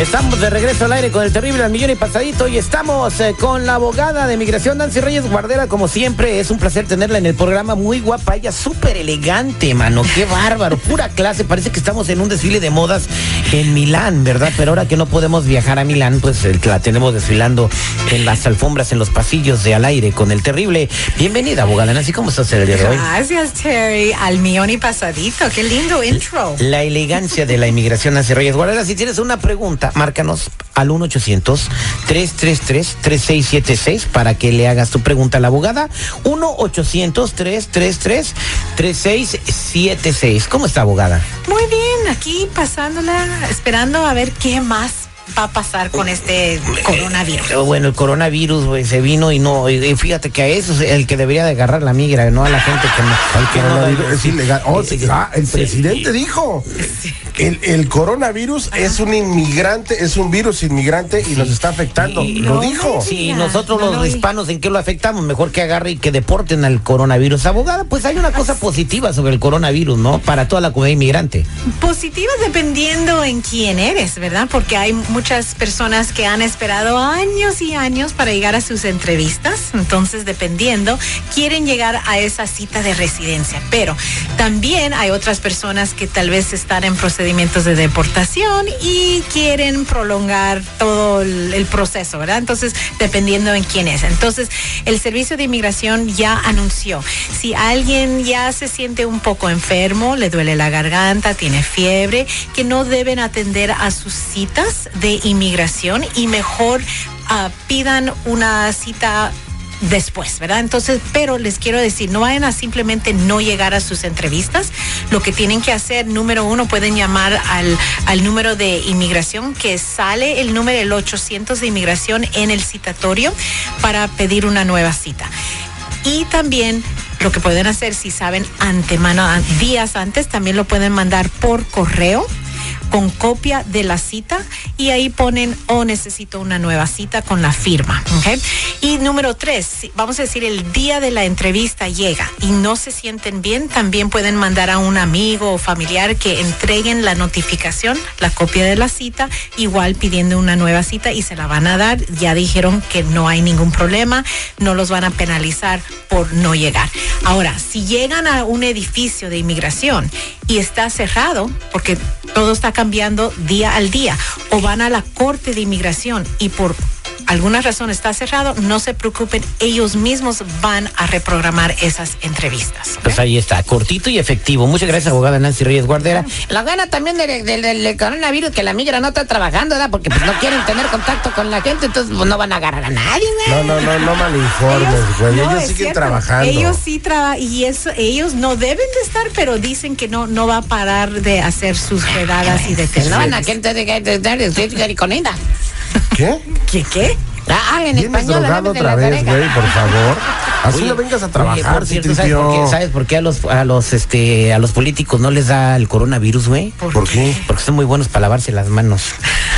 Estamos de regreso al aire con el terrible al millón y pasadito y estamos eh, con la abogada de migración Nancy Reyes Guardera. Como siempre, es un placer tenerla en el programa. Muy guapa, ella súper elegante, mano. Qué bárbaro, pura clase. Parece que estamos en un desfile de modas en Milán, ¿verdad? Pero ahora que no podemos viajar a Milán, pues eh, la tenemos desfilando en las alfombras, en los pasillos de al aire con el terrible. Bienvenida, abogada Nancy. ¿Cómo estás el día de hoy? Gracias, Terry. Al millón y pasadito. Qué lindo intro. La elegancia de la inmigración Nancy Reyes Guardera. Si tienes una pregunta, márcanos al 1-800-333-3676 para que le hagas tu pregunta a la abogada. 1-800-333-3676. ¿Cómo está, abogada? Muy bien, aquí pasándola, esperando a ver qué más va a pasar con este coronavirus. Eh, Bueno, el coronavirus güey, se vino y no, y- fíjate que a eso es el que debería de agarrar la migra, no a la gente que no. El que no- es ilegal. Oh, Sí, ah, el sí. presidente dijo. El, el coronavirus es un inmigrante, es un virus inmigrante y nos está afectando. Lo no dijo. Sí, nosotros no los hispanos, ¿en qué lo afectamos? Mejor que agarre y que deporten al coronavirus. Abogada, pues hay una cosa positiva sobre el coronavirus, ¿no? Para toda la comunidad inmigrante. Positivas dependiendo en quién eres, ¿verdad? Porque hay muchas personas que han esperado años y años para llegar a sus entrevistas. Entonces, dependiendo, quieren llegar a esa cita de residencia. Pero también hay otras personas que tal vez están en de deportación y quieren prolongar todo el, el proceso, ¿verdad? Entonces, dependiendo en quién es. Entonces, el Servicio de Inmigración ya anunció, si alguien ya se siente un poco enfermo, le duele la garganta, tiene fiebre, que no deben atender a sus citas de inmigración y mejor ah, pidan una cita después, ¿verdad? Entonces, pero les quiero decir, no vayan a simplemente no llegar a sus entrevistas. Lo que tienen que hacer, número uno, pueden llamar al, al número de inmigración que sale el número el 800 de inmigración en el citatorio para pedir una nueva cita. Y también lo que pueden hacer, si saben antemano, días antes, también lo pueden mandar por correo con copia de la cita y ahí ponen o necesito una nueva cita con la firma. Y número tres, vamos a decir el día de la entrevista llega y no se sienten bien, también pueden mandar a un amigo o familiar que entreguen la notificación, la copia de la cita, igual pidiendo una nueva cita y se la van a dar. Ya dijeron que no hay ningún problema, no los van a penalizar por no llegar. Ahora, si llegan a un edificio de inmigración y está cerrado, porque todo está cambiando día al día, o van a la corte de inmigración y por alguna razón está cerrado, no se preocupen, ellos mismos van a reprogramar esas entrevistas. Pues ahí está, cortito y efectivo. Muchas gracias, abogada Nancy Reyes Guardera. La gana también del, del- del coronavirus, que la migra no está trabajando, ¿verdad? Porque pues no quieren tener contacto con la gente, entonces pues, no van a agarrar a nadie, güey. No, no, no, no malinformes, güey. Ellos, no, es siguen cierto. trabajando. Ellos sí trabajan y eso, ellos no deben de estar, pero dicen que no, no va a parar de hacer sus redadas y de No van a gente de de- de- de- de- con ella. ¿Qué? ¿Qué qué? Ah, en Vienes español, drogado otra la vez, güey, por favor. Así Oye, no vengas a oye, trabajar, por cierto, ¿sabes por, qué, Citripio. ¿sabes por qué a los, a los, este, a los políticos no les da el coronavirus, güey? ¿Por qué? Porque son muy buenos para lavarse las manos.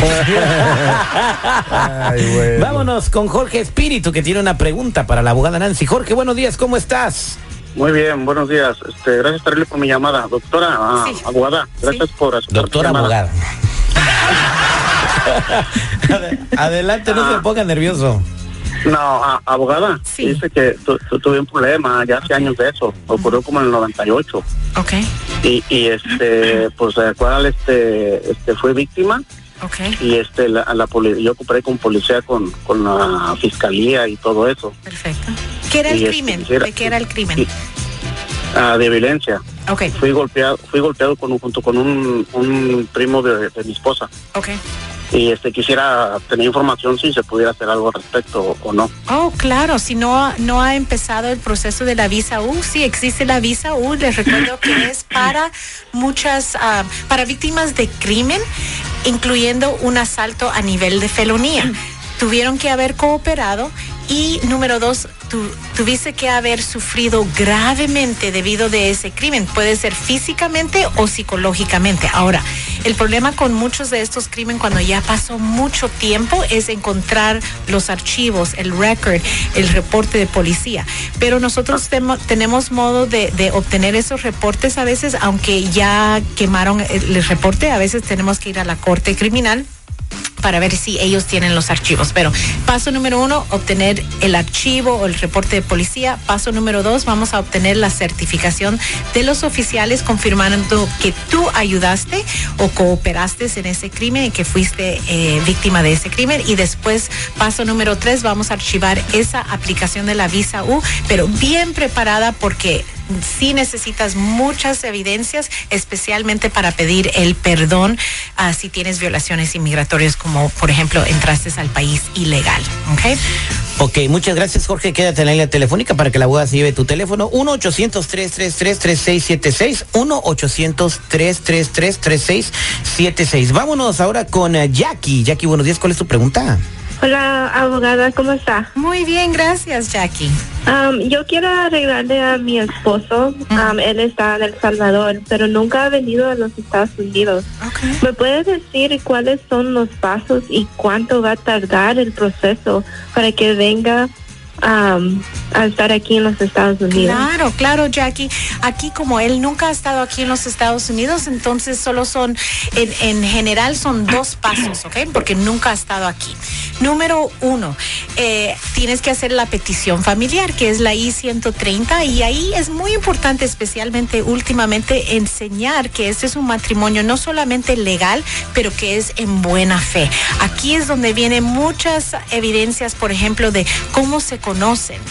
Ay. Vámonos con Jorge Espíritu, que tiene una pregunta para la abogada Nancy. Jorge, buenos días, ¿cómo estás? Muy bien, buenos días. Este, gracias por mi llamada. Doctora, ah, Sí. abogada, gracias por aceptar Doctora abogada. Ade- Adelante, no se ponga nervioso. No, ah, abogada, Sí. dice que tu- tu- tuve un problema ya hace años de eso. Ocurrió como en el 98. Ok, Y, y este, pues, el cual este, este, fue víctima. ok, Y este, la, la poli- yo cooperé con policía, con, con la fiscalía y todo eso. perfecto. ¿Qué era Y el este, crimen? ¿De qué era el crimen? y- ah, de violencia. Ok, Fui golpeado, fui golpeado con, un- junto con un, un primo de, de mi esposa. ok. Y este quisiera tener información si se pudiera hacer algo al respecto o no. Oh, claro, si no, no ha empezado el proceso de la visa U, sí existe la visa U, les recuerdo que es para muchas, ah, para víctimas de crimen, incluyendo un asalto a nivel de felonía. Tuvieron que haber cooperado y número dos, tu- tuviste que haber sufrido gravemente debido de ese crimen. Puede ser físicamente o psicológicamente. Ahora, el problema con muchos de estos crímenes cuando ya pasó mucho tiempo es encontrar los archivos, el record, el reporte de policía. Pero nosotros tenemos modo de, obtener esos reportes a veces, aunque ya quemaron el reporte, a veces tenemos que ir a la corte criminal para ver si ellos tienen los archivos. Pero paso número uno, obtener el archivo o el reporte de policía. Paso número dos, vamos a obtener la certificación de los oficiales confirmando que tú ayudaste o cooperaste en ese crimen y que fuiste eh, víctima de ese crimen. Y después, paso número tres, vamos a archivar esa aplicación de la visa U, pero bien preparada porque sí necesitas muchas evidencias, especialmente para pedir el perdón ah, si tienes violaciones inmigratorias, como por ejemplo entraste al país ilegal. ¿ok? Ok, muchas gracias, Jorge. Quédate en la línea telefónica para que la abogada se lleve tu teléfono. 1-800-333-3676. 1-800-333-3676. Vámonos ahora con eh, Jackie. Jackie, buenos días. ¿Cuál es tu pregunta? Hola, abogada, ¿cómo está? Muy bien, gracias, Jackie. Um, yo quiero arreglarle a mi esposo. Um, él está en El Salvador, pero nunca ha venido a los Estados Unidos. ¿Me puede decir cuáles son los pasos y cuánto va a tardar el proceso para que venga um, estar aquí en los Estados Unidos? Claro, claro, Jackie. Aquí como él nunca ha estado aquí en los Estados Unidos, entonces solo son, en, en general son dos pasos, ¿ok? Porque nunca ha estado aquí. Número uno, eh, tienes que hacer la petición familiar, que es la I-130, y ahí es muy importante, especialmente últimamente, enseñar que este es un matrimonio no solamente legal, pero que es en buena fe. Aquí es donde vienen muchas evidencias, por ejemplo, de cómo se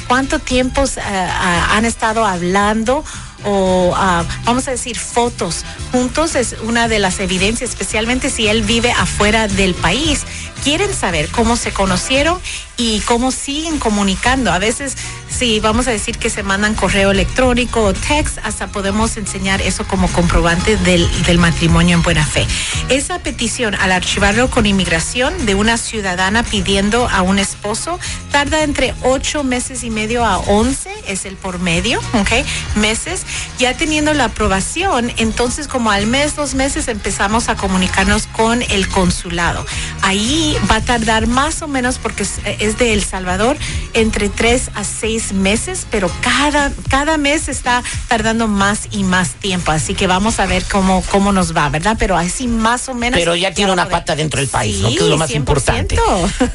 cuánto tiempo eh, han estado hablando o ah, vamos a decir fotos juntos es una de las evidencias, especialmente si él vive afuera del país. Quieren saber cómo se conocieron y cómo siguen comunicando. A veces, si vamos a decir que se mandan correo electrónico o text, hasta podemos enseñar eso como comprobante del, del matrimonio en buena fe. Esa petición, al archivarlo con inmigración de una ciudadana pidiendo a un esposo, tarda entre ocho meses y medio a once, es el por medio, ¿ok? Meses. Ya teniendo la aprobación, entonces como al mes, dos meses empezamos a comunicarnos con el consulado. Ahí va a tardar más o menos, porque es, de El Salvador, entre tres a seis meses, pero cada, cada mes está tardando más y más tiempo. Así que vamos a ver cómo, cómo nos va, ¿verdad? Pero así más o menos. Pero ya tiene una pata dentro del país, ¿no? Que es lo más 100%. importante.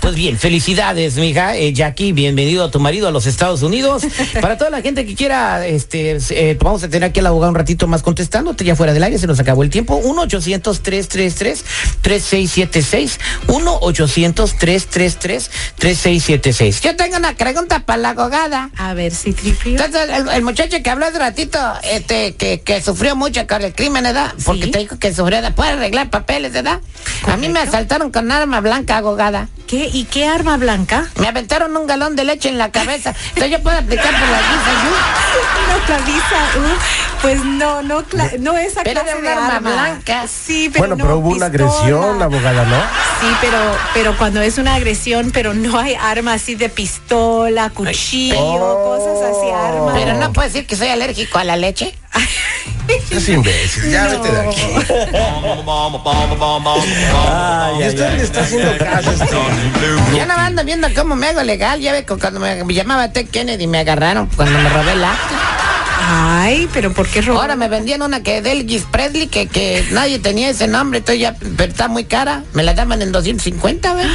Pues bien, felicidades, mija. Eh, Jackie, bienvenido a tu marido a los Estados Unidos. Para toda la gente que quiera, este, eh, vamos a tener aquí al abogado un ratito más contestándote, ya fuera del aire, se nos acabó el tiempo. 1-800-333-3676. 1-800-333-3676. Yo tengo una pregunta para la abogada. A ver si tripio. Entonces, el, el muchacho que habló hace ratito, este, que, que sufrió mucho con el crimen, ¿verdad? Porque Sí. te dijo que sufrió, ¿puede arreglar papeles, ¿verdad? A mí me Correcto. asaltaron con arma blanca abogada. ¿Qué? ¿Y qué arma blanca? Me aventaron un galón de leche en la cabeza. Entonces yo puedo aplicar por la visa, No, la visa, uh, pues no, no, no esa Pero clase de un de arma arma. blanca. Sí, pero Bueno, no pero hubo una pistola. agresión, abogada, ¿no? Sí, pero, pero cuando es una agresión, pero no hay arma así de pistola, cuchillo, Oh. cosas así, armas. Pero no puedo decir que soy alérgico a la leche. Es imbécil, ya vete de aquí. y usted le está haciendo caso este. Ya no ando viendo cómo me hago legal. Ya ve cu- cuando me, me llamaba Ted Kennedy me agarraron cuando me robé el acta. Ay, pero ¿por qué robar? Ahora me vendían una que de Elvis Presley, que, que nadie tenía ese nombre, entonces ya, pero está muy cara. Me la daban en 250, ¿ves?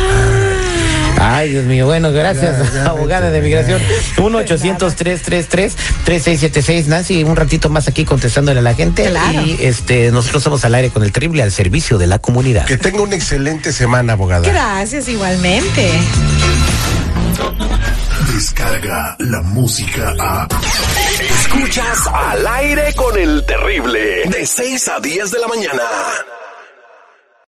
Ay, Dios mío. Bueno, gracias, Ya, ya, abogada de migración. 1-800-333-3676. Nancy, un ratito más aquí contestándole a la gente. Claro. Y este, nosotros somos al aire con el terrible al servicio de la comunidad. Que tenga una excelente semana, abogada. Gracias, igualmente. Descarga la música a. Escuchas al aire con el terrible. De 6 a 10 de la mañana.